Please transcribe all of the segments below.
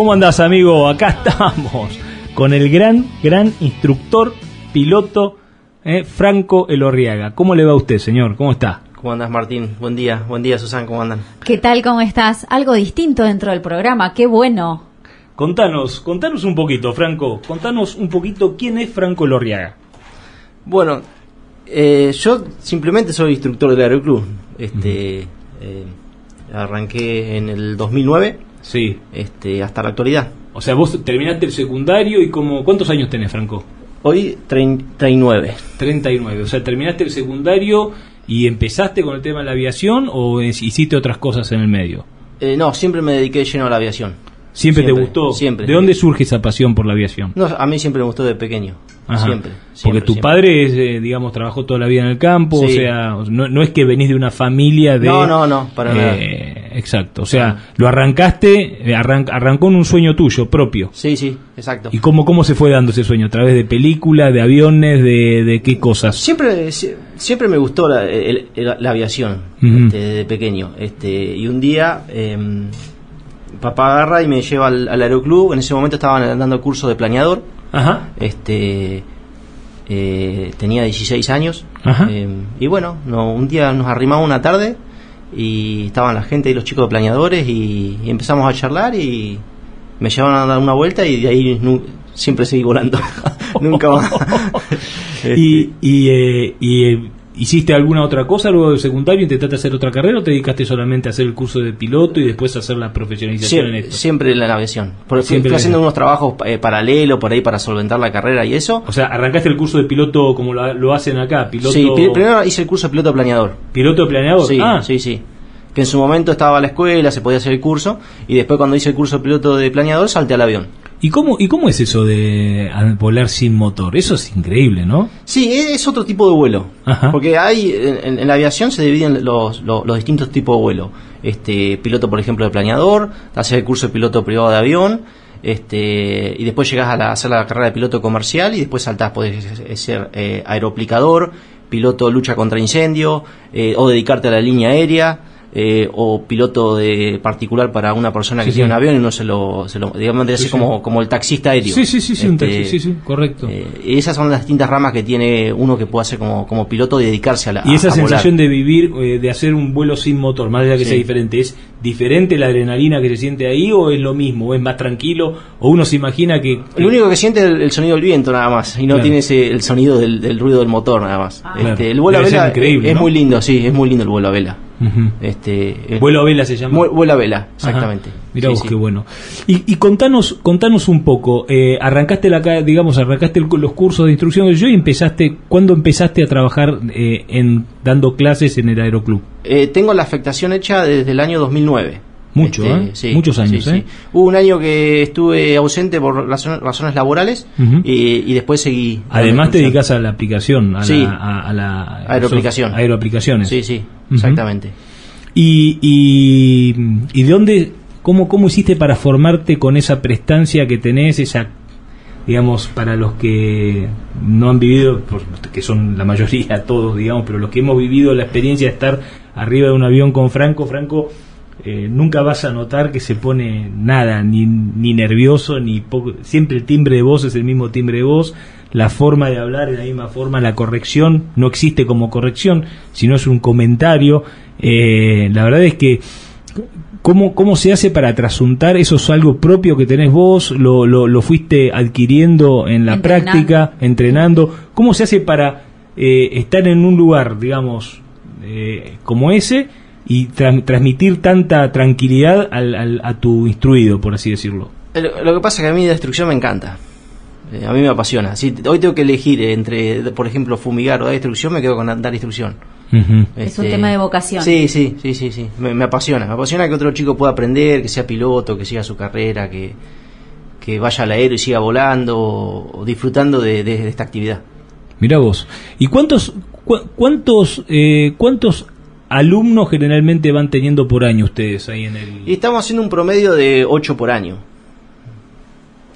¿Cómo andás, amigo? Acá estamos con el gran, gran instructor, piloto, eh, Franco Elorriaga. ¿Cómo le va a usted, señor? ¿Cómo está? ¿Cómo andas, Martín? Buen día, buen día, Susan, ¿cómo andan? ¿Qué tal? ¿Cómo estás? Algo distinto dentro del programa, qué bueno. Contanos, contanos un poquito, Franco. Contanos un poquito quién es Franco Elorriaga. Bueno, eh, yo simplemente soy instructor del Aeroclub. Este, eh, arranqué en el 2009 Sí. este, hasta la actualidad. O sea, vos terminaste el secundario y como, ¿cuántos años tenés, Franco? Hoy 39. 39. O sea, terminaste el secundario y empezaste con el tema de la aviación o es- hiciste otras cosas en el medio. Eh, no, siempre me dediqué lleno a la aviación. ¿Siempre, te gustó? siempre. ¿De dónde surge esa pasión por la aviación? No, a mí siempre me gustó de pequeño. Ajá. Siempre, Porque tu siempre. padre, es, eh, digamos, trabajó toda la vida en el campo, o sea, no, no es que venís de una familia de... No, no, no, para nada. Exacto, o sea, lo arrancaste, eh, arran- arrancó en un sueño tuyo propio. Sí, sí, exacto. ¿Y cómo, cómo se fue dando ese sueño? ¿A través de películas, de aviones, de, de qué cosas? Siempre, sie- siempre me gustó la, el- el- la aviación este, desde pequeño. Este, y un día em, papá agarra y me lleva al, al aeroclub. En ese momento estaban dando curso de planeador. Ajá. Este, eh, tenía 16 años. Ajá. Em, y bueno, no, un día nos arrimamos una tarde y estaban la gente y los chicos de planeadores y, y empezamos a charlar y me llevaron a dar una vuelta y de ahí nu- siempre seguí volando. Nunca más. Este, ¿Y, y, eh, y, eh, hiciste alguna otra cosa luego del secundario? ¿Intentaste hacer otra carrera o te dedicaste solamente a hacer el curso de piloto y después a hacer la profesionalización en Siempre, esto? siempre en la aviación. Porque Siempre fui haciendo unos trabajos eh, paralelos por ahí para solventar la carrera y eso. O sea, arrancaste el curso de piloto como lo, lo hacen acá, piloto, Sí, pri- primero hice el curso de piloto planeador. piloto planeador. Sí, ah, sí, sí. Que en su momento estaba a la escuela, se podía hacer el curso, y después cuando hice el curso de piloto de planeador salté al avión. ¿Y cómo, ¿Y cómo es eso de volar sin motor? Eso es increíble, ¿no? Sí, es otro tipo de vuelo. Ajá. Porque hay, en, en- en la aviación se dividen los, los, los distintos tipos de vuelo. Este, piloto, por ejemplo, de planeador, haces el curso de piloto privado de avión, este, y después llegas a, la- a hacer la carrera de piloto comercial y después saltás, podés ser eh, aeroplicador, piloto lucha contra incendio, eh, o dedicarte a la línea aérea. Eh, o piloto de particular para una persona que Sí, tiene sí. un avión y no se lo, se lo digamos, de Sí, así sí. como, como el taxista aéreo. Sí, sí, sí, sí, un Este, taxi, sí, sí, correcto. eh, esas son las distintas ramas que tiene uno que puede hacer como, como piloto y dedicarse a la y esa a- sensación volar. de vivir, eh, de hacer un vuelo sin motor, más allá que Sí. sea diferente, ¿es diferente la adrenalina que se siente ahí o es lo mismo? ¿O es más tranquilo? ¿O uno se imagina que... Lo único que siente es el, el sonido del viento nada más y no Claro. tiene ese, el sonido del, del ruido del motor nada más. Ah. Este, Claro. el vuelo a Debe vela increíble, es ¿no? muy lindo, sí, es muy lindo el vuelo a vela. Este, el- Vuelo a vela se llama. Vu- vuelo a vela, exactamente. Mira Sí, vos sí. qué bueno. Y, y contanos, contanos un poco. eh, arrancaste la, digamos, arrancaste el- los cursos de instrucción de yo y empezaste. ¿Cuándo empezaste a trabajar eh, en dando clases en el aeroclub? Eh, tengo la afectación hecha desde el año 2009. Mucho, ¿eh? sí, Muchos años, sí, ¿eh? sí. Hubo un año que estuve ausente por razon- razones laborales y, y después seguí. Además te dedicas a la aplicación, a Sí. la, a, a la Aeroaplicación. aeroaplicaciones. Sí, sí, exactamente. Y, y, y de dónde, cómo, cómo hiciste para formarte con esa prestancia que tenés, esa, digamos, para los que no han vivido, que son la mayoría, todos, digamos, pero los que hemos vivido la experiencia de estar arriba de un avión con Franco, Franco, eh, nunca vas a notar que se pone nada, ni, ni nervioso, ni poco, siempre el timbre de voz es el mismo timbre de voz, la forma de hablar es la misma forma, la corrección no existe como corrección, sino es un comentario. Eh, la verdad es que ¿Cómo, ¿Cómo se hace para trasuntar? ¿Eso es algo propio que tenés vos? ¿Lo, lo, lo fuiste adquiriendo en la Entrenando. práctica, entrenando? ¿Cómo se hace para eh, estar en un lugar, digamos, eh, como ese y tra- transmitir tanta tranquilidad al, al- a tu instruido, por así decirlo? Lo, que pasa es que a mí la destrucción me encanta. Eh, a mí me apasiona. Si hoy tengo que elegir entre, por ejemplo, fumigar o dar instrucción, me quedo con dar instrucción. Ujú. Es un tema de vocación. Sí, sí, sí, sí, sí. Me, me apasiona. Me apasiona que otro chico pueda aprender, que sea piloto, que siga su carrera, que, que vaya al aero y siga volando o, o disfrutando de, de- de esta actividad. Mirá vos. ¿Y cuántos, cu- cuántos, eh, cuántos alumnos generalmente van teniendo por año ustedes ahí en el... Y estamos haciendo un promedio de 8 por año.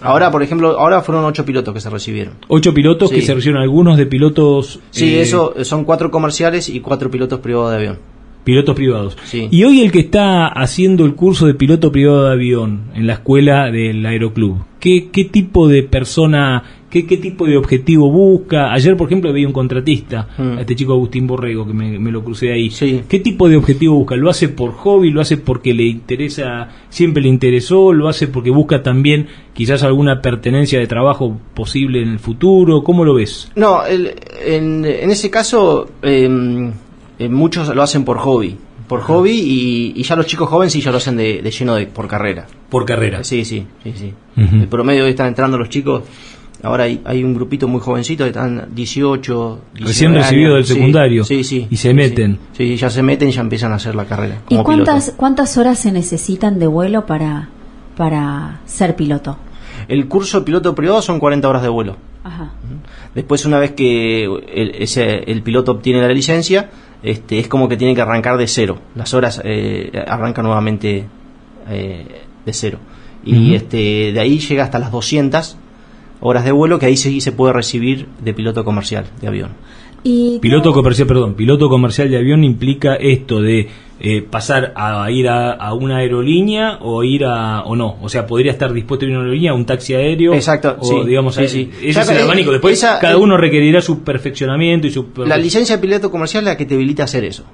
Ahora, por ejemplo, ahora fueron 8 pilotos que se recibieron. Ocho pilotos Sí. que se recibieron algunos de pilotos... Sí, eh, eso son 4 comerciales y 4 pilotos privados de avión. Pilotos privados. Sí. Y hoy el que está haciendo el curso de piloto privado de avión en la escuela del Aeroclub, ¿qué, qué tipo de persona, qué, qué tipo de objetivo busca? Ayer, por ejemplo, veía un contratista, Mm. a este chico Agustín Borrego, que me, me lo crucé ahí. Sí. ¿Qué tipo de objetivo busca? ¿Lo hace por hobby? ¿Lo hace porque le interesa, siempre le interesó? ¿Lo hace porque busca también quizás alguna pertenencia de trabajo posible en el futuro? ¿Cómo lo ves? No, el- en, en ese caso eh, eh, muchos lo hacen por hobby, por hobby y, y ya los chicos jóvenes sí ya lo hacen de, de lleno de por carrera. Por carrera. Sí, sí, sí, sí. El promedio que están entrando los chicos, ahora hay, hay un grupito muy jovencito que están 18, 19 Recién años. recibido del secundario. Sí, sí. Y se sí, meten. Sí, Sí, ya se meten y ya empiezan a hacer la carrera. ¿Y como cuántas, piloto. cuántas horas se necesitan de vuelo para, para ser piloto? El curso de piloto privado son 40 horas de vuelo. Ajá. Después, una vez que el, ese- el piloto obtiene la licencia, este, es como que tiene que arrancar de cero. Las horas eh, arrancan nuevamente eh, de cero. Y este, de ahí llega hasta las 200 horas de vuelo, que ahí sí se puede recibir de piloto comercial de avión. Y Piloto comercial, perdón, piloto comercial de avión implica esto de eh, pasar a ir a, a una aerolínea o ir a o no, o sea, podría estar dispuesto a ir a una aerolínea, a un taxi aéreo, Exacto, o sí, digamos, sí, sí. ese es el abanico. Después esa- cada uno requerirá su perfeccionamiento y su La licencia de piloto comercial es la que te habilita a hacer eso.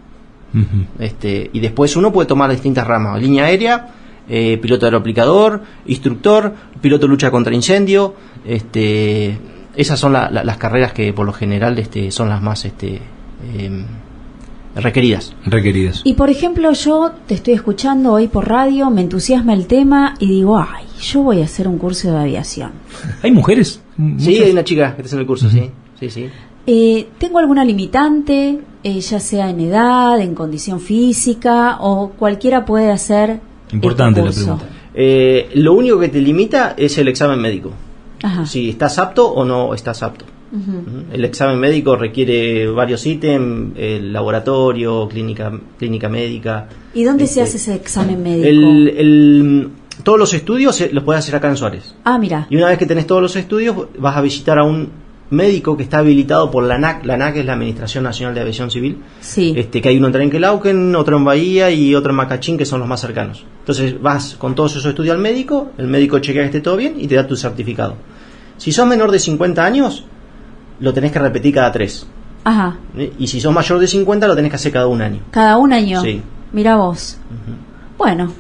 Este, y después uno puede tomar distintas ramas, línea aérea, eh, piloto aeroaplicador, instructor, piloto lucha contra incendio, este, esas son la- la- las carreras que por lo general este, son las más este, em, requeridas. requeridas. Y por ejemplo, yo te estoy escuchando hoy por radio, me entusiasma el tema y digo, ay, yo voy a hacer un curso de aviación. ¿Hay mujeres? Sí, hay una chica que está en el curso, sí, sí, sí. Eh, ¿Tengo alguna limitante, eh, ya sea en edad, en condición física o cualquiera puede hacer? Importante la pregunta. Eh, lo único que te limita es el examen médico. Ajá. Si estás apto o no estás apto. Ujú. El examen médico requiere varios ítems, el laboratorio, clínica, clínica médica. ¿Y dónde se Este, hace ese examen médico? El, el- todos los estudios se- los puedes hacer acá en Suárez. Ah, mira. Y una vez que tenés todos los estudios, vas a visitar a un médico que está habilitado por la ANAC. La ANAC es la Administración Nacional de Aviación Civil. Sí. Este, que hay uno en Trenquelauquen, otro en Bahía y otro en Macachín, que son los más cercanos. Entonces vas con todos esos estudios al médico, el médico chequea que esté todo bien y te da tu certificado. Si sos menor de 50 años, lo tenés que repetir cada tres. Ajá. Y si sos mayor de 50, lo tenés que hacer cada un año. Cada un año. Sí. Mira vos. Bueno,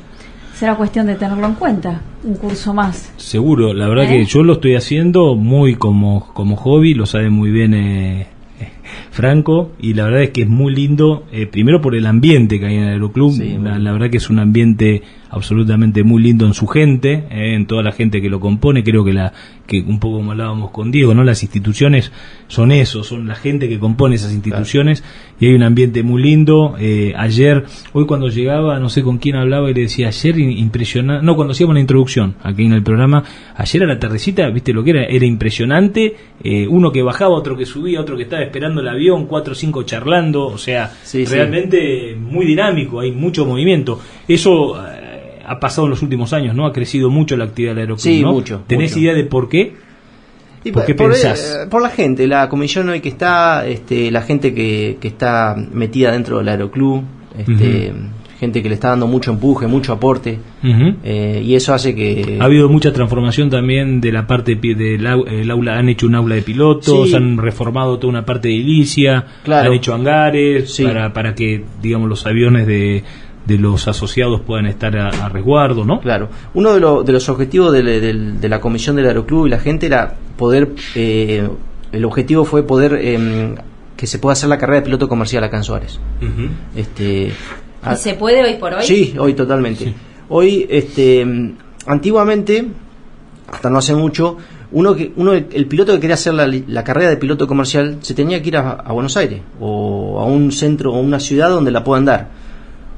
será cuestión de tenerlo en cuenta. Un curso más. Seguro, la verdad ¿Eh? que yo lo estoy haciendo muy como, como hobby, lo sabe muy bien eh, eh, Franco, y la verdad es que es muy lindo, eh, primero por el ambiente que hay en el Aeroclub, Sí, la, la verdad que es un ambiente absolutamente muy lindo en su gente, eh, en toda la gente que lo compone, creo que la que un poco como hablábamos con Diego, ¿no? Las instituciones son eso, son la gente que compone esas instituciones y hay un ambiente muy lindo. Eh, ayer, hoy cuando llegaba, no sé con quién hablaba y le decía, ayer impresionante, no, cuando hacíamos la introducción aquí en el programa, ayer a la tardecita, viste lo que era, era impresionante, eh, uno que bajaba, otro que subía, otro que estaba esperando el avión, cuatro o cinco charlando, o sea, Sí, sí. realmente muy dinámico, hay mucho movimiento. Eso eh, ha pasado en los últimos años, ¿no? Ha crecido mucho la actividad del aeropuerto. Sí, ¿no? mucho, ¿Tenés mucho. idea de por qué? Y ¿Por qué por, pensás? eh, por la gente, la comisión hoy que está, este, la gente que, que está metida dentro del aeroclub, este, gente que le está dando mucho empuje, mucho aporte, eh, y eso hace que... Ha habido mucha transformación también de la parte del au- el aula, han hecho un aula de pilotos, Sí. han reformado toda una parte de edilicia, Claro. han hecho hangares Sí. para, para que, digamos, los aviones de, de los asociados puedan estar a, a resguardo, ¿no? Claro, uno de, lo- de los objetivos de, la- del- de la comisión del aeroclub y la gente era poder, eh, el objetivo fue poder em, que se pueda hacer la carrera de piloto comercial acá en Suárez. Este, ¿Y se puede hoy por hoy? Sí, hoy totalmente. Hoy, este, antiguamente, hasta no hace mucho, uno que, uno el piloto que quería hacer la, li- la carrera de piloto comercial se tenía que ir a, a Buenos Aires o a un centro o una ciudad donde la puedan dar.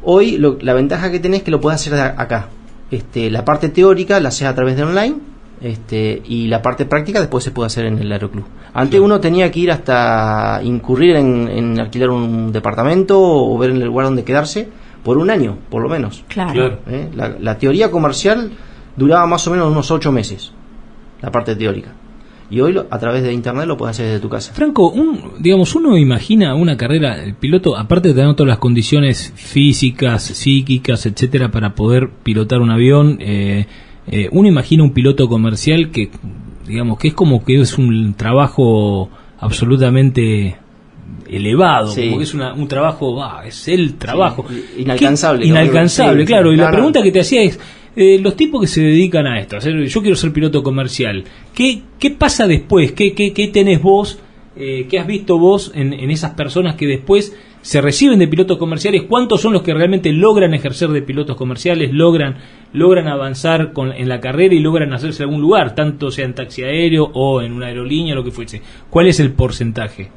Hoy lo- la ventaja que tenés es que lo puedes hacer acá. Este, la parte teórica la haces a través de online este, y la parte práctica después se puede hacer en el aeroclub. Antes uno tenía que ir hasta incurrir en, en alquilar un departamento o ver en el lugar donde quedarse por un año, por lo menos. Claro. Claro. ¿eh? La, la teoría comercial duraba más o menos unos ocho meses, la parte teórica. Y hoy lo- a través de internet lo puedes hacer desde tu casa. Franco, un, digamos, uno imagina una carrera, el piloto, aparte de tener todas las condiciones físicas, psíquicas, etcétera, para poder pilotar un avión, eh, eh, uno imagina un piloto comercial que, digamos, que es como que es un trabajo absolutamente elevado, Sí. como que es una- un trabajo, ah, es el trabajo. Sí, inalcanzable, ¿Qué- Inalcanzable, sí, claro. Y la pregunta que te hacía es, eh, los tipos que se dedican a esto, a yo quiero ser piloto comercial, ¿qué, qué pasa después? ¿Qué, qué, qué tenés vos? Eh, ¿Qué has visto vos en, en esas personas que después se reciben de pilotos comerciales? ¿Cuántos son los que realmente logran ejercer de pilotos comerciales, logran, logran avanzar con, en la carrera y logran hacerse algún lugar, tanto sea en taxi aéreo o en una aerolínea, lo que fuese? ¿Cuál es el porcentaje?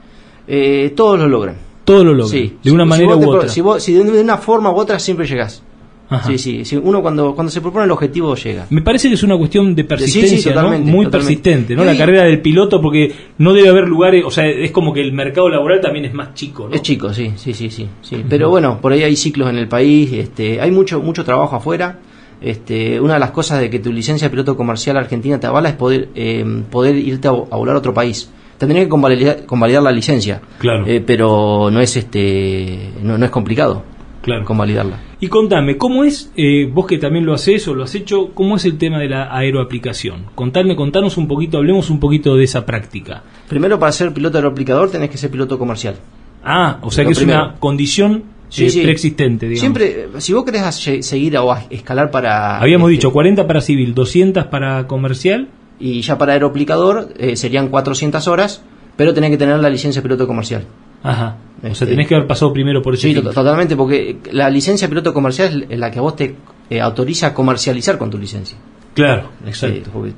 Eh, todos lo logran. Todo lo logran, Sí. de una Si- manera u otra. Si, vos- si de de una forma u otra siempre llegás. Ajá. Sí, sí, sí. Uno cuando, cuando se propone el objetivo llega. Me parece que es una cuestión de persistencia, Sí, sí, ¿no? totalmente, muy totalmente. persistente, ¿no? La carrera del piloto, porque no debe haber lugares, o sea, es como que el mercado laboral también es más chico, ¿no? Es chico, sí, sí, sí, sí. Pero bueno, por ahí hay ciclos en el país, este, hay mucho, mucho trabajo afuera. Este, una de las cosas de que tu licencia de piloto comercial argentina te avala es poder, eh, poder irte a, a volar a otro país. Tendría que convalidar, convalidar la licencia, Claro. eh, pero no es este, no, no es complicado Claro. convalidarla. Y contame, ¿cómo es, eh, vos que también lo haces o lo has hecho, cómo es el tema de la aeroaplicación? Contadme, contanos un poquito, hablemos un poquito de esa práctica. Primero para ser piloto aeroaplicador tenés que ser piloto comercial. Ah, o sea que es primero. una condición Sí, eh, sí. preexistente, digamos. Siempre, si vos querés seguir o escalar para... Habíamos este, dicho 40 para civil, 200 para comercial. Y ya para aeroaplicador eh, serían 400 horas, pero tenés que tener la licencia de piloto comercial. Ajá. O sea, Este- tenés que haber pasado primero por ese Sí, filtro. totalmente, porque la licencia piloto comercial es la que vos te eh, autoriza a comercializar con tu licencia. Claro, Este, exacto. porque-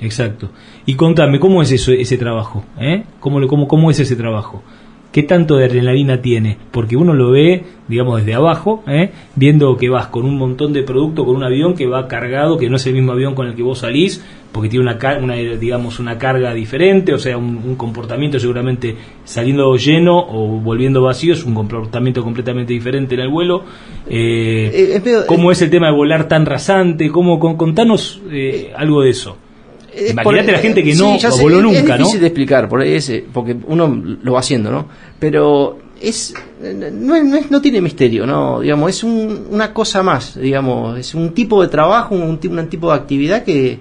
Exacto. Y contame, ¿cómo es eso, ese trabajo? ¿Eh? ¿Cómo, lo- cómo, ¿Cómo es ese trabajo? ¿Qué tanto de adrenalina tiene? Porque uno lo ve, digamos, desde abajo, ¿eh? viendo que vas con un montón de producto, con un avión que va cargado, que no es el mismo avión con el que vos salís, porque tiene una, una digamos, una carga diferente, o sea, un, un comportamiento seguramente saliendo lleno o volviendo vacío, es un comportamiento completamente diferente en el vuelo. Eh, Eh, es ¿Cómo es el tema de volar tan rasante? ¿Cómo, con- contanos eh, algo de eso. Eh, Imagínate la gente que no sé, voló es- nunca, es ¿no? difícil de explicar, por es, eh, porque uno lo va haciendo, ¿no? Pero es no, es- no, es- no tiene misterio, ¿no? Digamos, es un- una cosa más, digamos, es un tipo de trabajo, un, un tipo de actividad que,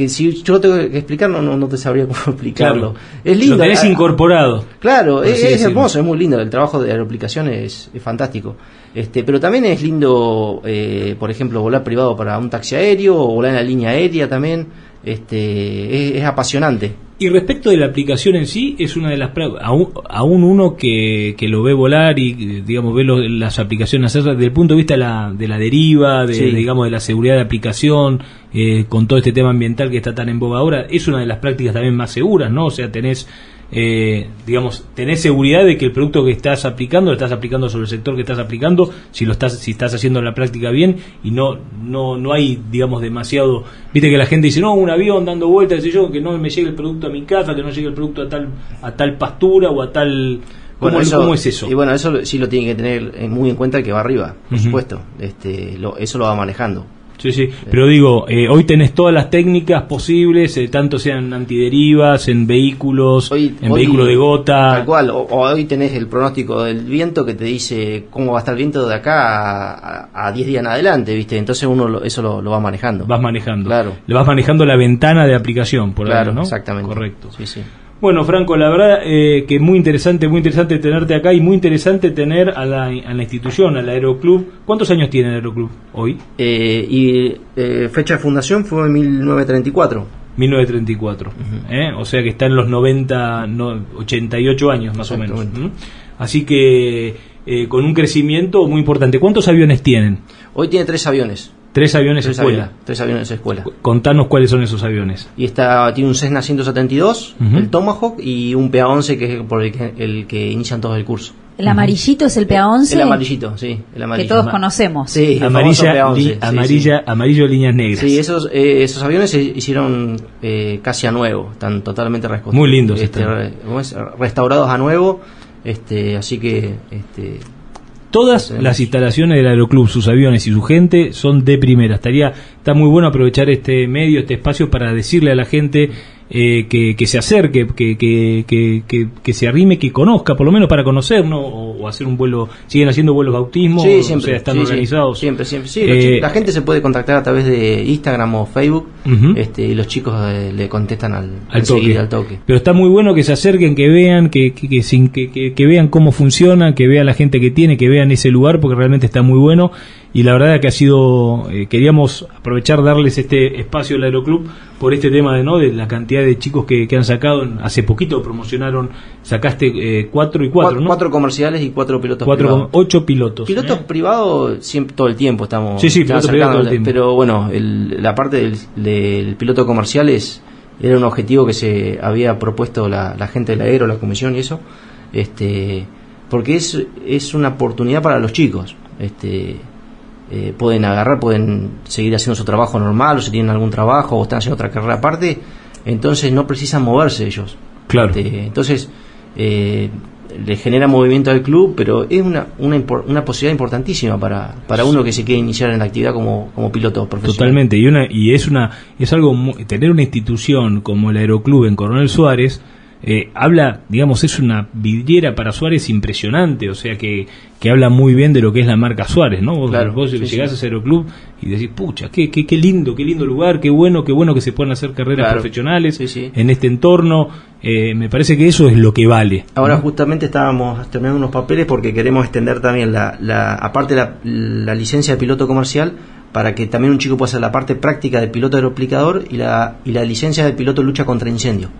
que si yo lo tengo que explicar, no, no, te sabría cómo explicarlo. Es lindo. Lo tenés ah, incorporado. Claro, es, hermoso, es muy lindo. El trabajo de aeroaplicación es, es fantástico. Este, pero también es lindo, eh, por ejemplo, volar privado para un taxi aéreo o volar en la línea aérea también. Este, es, es apasionante. Y respecto de la aplicación en sí, es una de las aún, aún uno que, que lo ve volar y digamos ve lo- las aplicaciones hacer desde el punto de vista de la, de la deriva, de, Sí. digamos de la seguridad de aplicación, eh, con todo este tema ambiental que está tan en boga ahora, es una de las prácticas también más seguras, ¿no? O sea, tenés eh, digamos, tenés seguridad de que el producto que estás aplicando lo estás aplicando sobre el sector que estás aplicando, si lo estás, si estás haciendo la práctica bien y no, no, no hay, digamos, demasiado, viste que la gente dice, no, un avión dando vueltas, yo, que no me llegue el producto a mi casa, que no llegue el producto a tal, a tal pastura o a tal, ¿cómo, Bueno, cómo es eso? Y bueno, eso sí lo tiene que tener muy en cuenta el que va arriba, por supuesto. Este, lo- eso lo va manejando. Sí, sí, pero digo, eh, hoy tenés todas las técnicas posibles, eh, tanto sean antiderivas, en vehículos, Hoy- en hoy- vehículos de gota. Tal cual, o, hoy tenés el pronóstico del viento que te dice cómo va a estar el viento de acá a- a a 10 días en adelante, ¿viste? Entonces uno lo- eso lo, lo va manejando. Vas manejando. Claro. Le vas manejando la ventana de aplicación, por claro, ahí, ¿no? exactamente. Correcto. Sí, sí. Bueno, Franco, la verdad eh, que muy interesante, muy interesante tenerte acá y muy interesante tener a la, a la institución, al Aeroclub. ¿Cuántos años tiene el Aeroclub hoy? Eh, y eh, fecha de fundación fue en 1934. 1934. ¿eh? O sea que está en los 90, no, 88 años más o menos. Así que eh, con un crecimiento muy importante. ¿Cuántos aviones tienen? Hoy tiene tres aviones. Tres aviones Tres escuela. aviones, tres aviones de escuela. Contanos cuáles son esos aviones. Y está, tiene un Cessna 172, Ujú. el Tomahawk y un PA-11 que es por el que, el que inician todos el curso. El amarillito es el PA11. El amarillito, sí, el que amarillo. todos conocemos. Sí, amarilla, PA-11, li- sí, amarilla, amarillo líneas negras. Sí, esos, eh, esos aviones se hicieron eh, casi a nuevo, están totalmente reconstruidos. Muy lindos Este, restaurados a nuevo, este, así que este, Todas las instalaciones del Aeroclub, sus aviones y su gente son de primera. Estaría, está muy bueno aprovechar este medio, este espacio para decirle a la gente eh, que, que se acerque, que, que, que, que, se arrime, que conozca, por lo menos para conocer, ¿no? O, hacer un vuelo, siguen haciendo vuelos bautismo, sí, siempre, o sea, están organizados. siempre, siempre, sí. Eh, la gente se puede contactar a través de Instagram o Facebook este, y los chicos eh, le contestan al, al, toque. Pero está muy bueno que se acerquen, que vean, que, que, que, que, vean cómo funciona, que vean la gente que tiene, que vean ese lugar, porque realmente está muy bueno y la verdad que ha sido eh, queríamos aprovechar darles este espacio al Aeroclub por este tema de no de la cantidad de chicos que, han sacado. Hace poquito promocionaron sacaste eh, cuatro y cuatro, cuatro, comerciales y cuatro pilotos cuatro privados. ocho pilotos pilotos ¿eh? privados siempre todo el tiempo estamos sí sí pilotos privados pero bueno la parte del, piloto comercial es era un objetivo que se había propuesto la, la gente del aero la comisión y eso este porque es es una oportunidad para los chicos este eh, pueden agarrar, pueden seguir haciendo su trabajo normal, o si tienen algún trabajo, o están haciendo otra carrera aparte, entonces no precisan moverse ellos. Claro. Este, entonces, eh, le genera movimiento al club, pero es una, una, una posibilidad importantísima para, para uno que se quiere iniciar en la actividad como, como piloto profesional. Totalmente, y, una, y es, una, es algo, tener una institución como el Aeroclub en Coronel Suárez, eh, habla, digamos, es una vidriera para Suárez impresionante, o sea que, que habla muy bien de lo que es la marca Suárez, ¿no? Vos, claro, llegás a Aeroclub y decís, pucha, qué, qué, qué, lindo, qué lindo lugar, qué bueno, qué bueno que se puedan hacer carreras profesionales en este entorno, eh, me parece que eso es lo que vale. Ahora justamente estábamos terminando unos papeles porque queremos extender también la, la aparte la, la licencia de piloto comercial, para que también un chico pueda hacer la parte práctica de piloto aeroaplicador y la, y la licencia de piloto lucha contra incendio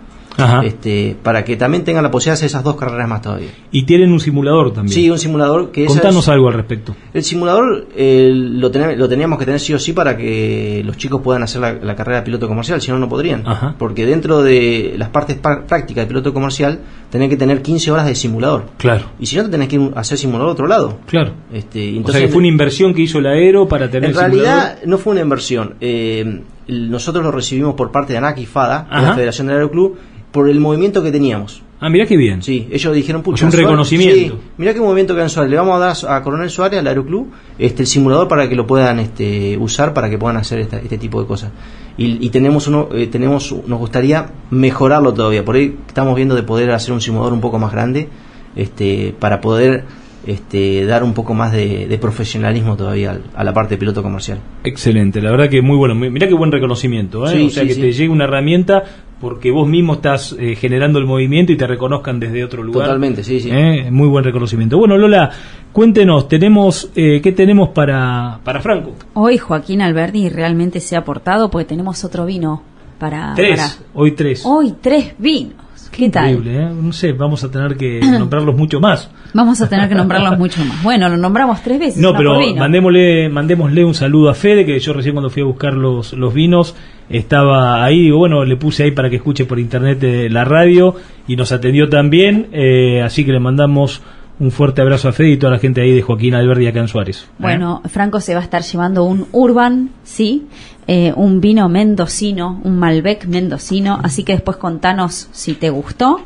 este, para que también tengan la posibilidad de hacer esas dos carreras más todavía. Y tienen un simulador también. Sí, un simulador que Contanos algo al respecto. El simulador lo, lo teníamos que tener sí o sí para que los chicos puedan hacer la, carrera de piloto comercial, si no, no podrían. Porque dentro de las partes prácticas de piloto comercial, tenés que tener 15 horas de simulador. Claro. Y si no, te tenés que hacer simulador a otro lado. Claro. Este, entonces, o sea que fue una inversión que hizo el aero para tener En realidad, no fue una inversión. Eh, nosotros lo recibimos por parte de ANAC y FADA, la Federación del Aeroclub, por el movimiento que teníamos. Ah, mira qué bien. Sí, ellos dijeron, pucha, un reconocimiento. Sí, mira qué movimiento que Suárez. Le vamos a dar a Coronel Suárez, al Aeroclub, este, el simulador para que lo puedan este, usar, para que puedan hacer este tipo de cosas. Y, tenemos uno, eh, tenemos, nos gustaría mejorarlo todavía. Por ahí estamos viendo de poder hacer un simulador un poco más grande, este, para poder este, dar un poco más de, profesionalismo todavía a la parte de piloto comercial. Excelente, la verdad que muy bueno. Mira qué buen reconocimiento, ¿eh? o sea que te llegue una herramienta porque vos mismo estás eh, generando el movimiento y te reconozcan desde otro lugar. Totalmente, sí, sí. ¿Eh? Muy buen reconocimiento. Bueno, Lola, cuéntenos, tenemos eh, ¿qué tenemos para, para Franco? Hoy Joaquín Alberdi realmente se ha aportado porque tenemos otro vino para... Tres, hoy tres. Hoy tres vinos. ¿Qué, increíble, ¿eh? No sé, vamos a tener que nombrarlos mucho más. Vamos a tener que nombrarlos mucho más. Bueno, lo nombramos tres veces. No, pero mandémosle, mandémosle un saludo a Fede, que yo recién cuando fui a buscar los, los vinos estaba ahí, digo, bueno, le puse ahí para que escuche por internet eh, la radio y nos atendió también, eh, así que le mandamos un fuerte abrazo a Fede y toda la gente ahí de Joaquín Alberdi acá en Suárez. Bueno, Franco se va a estar llevando un Urban, sí, eh, un vino mendocino, un Malbec mendocino, así que después contanos si te gustó.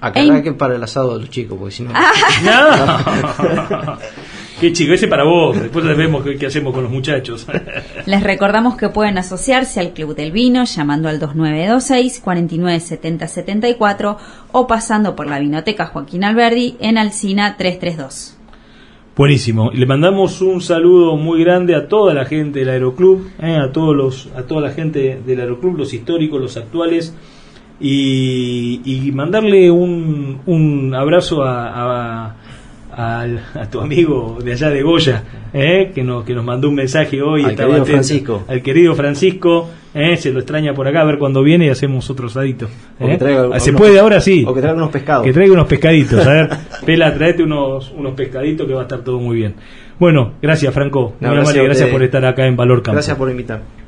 Acá que para el asado de los chicos, porque si no... Qué chico, ese para vos. Después vemos qué, hacemos con los muchachos. Les recordamos que pueden asociarse al Club del Vino llamando al 2926 497074 o pasando por la Vinoteca Joaquín Alberdi en Alcina 332. Buenísimo. Le mandamos un saludo muy grande a toda la gente del Aeroclub, eh, a todos los, a toda la gente del Aeroclub, los históricos, los actuales, y, mandarle un, un abrazo a a tu amigo de allá de Goya, ¿eh? que, nos, que nos mandó un mensaje hoy. Al querido Francisco. Al querido Francisco, ¿eh? se lo extraña por acá, a ver cuando viene y hacemos otro sadito. ¿eh? se puede ahora sí. O que traiga unos pescados. Que traiga unos pescaditos. A ver, Pela, traete unos, unos pescaditos que va a estar todo muy bien. Bueno, gracias Franco. gracias, gracias por estar acá en Valor Campo. Gracias por invitar.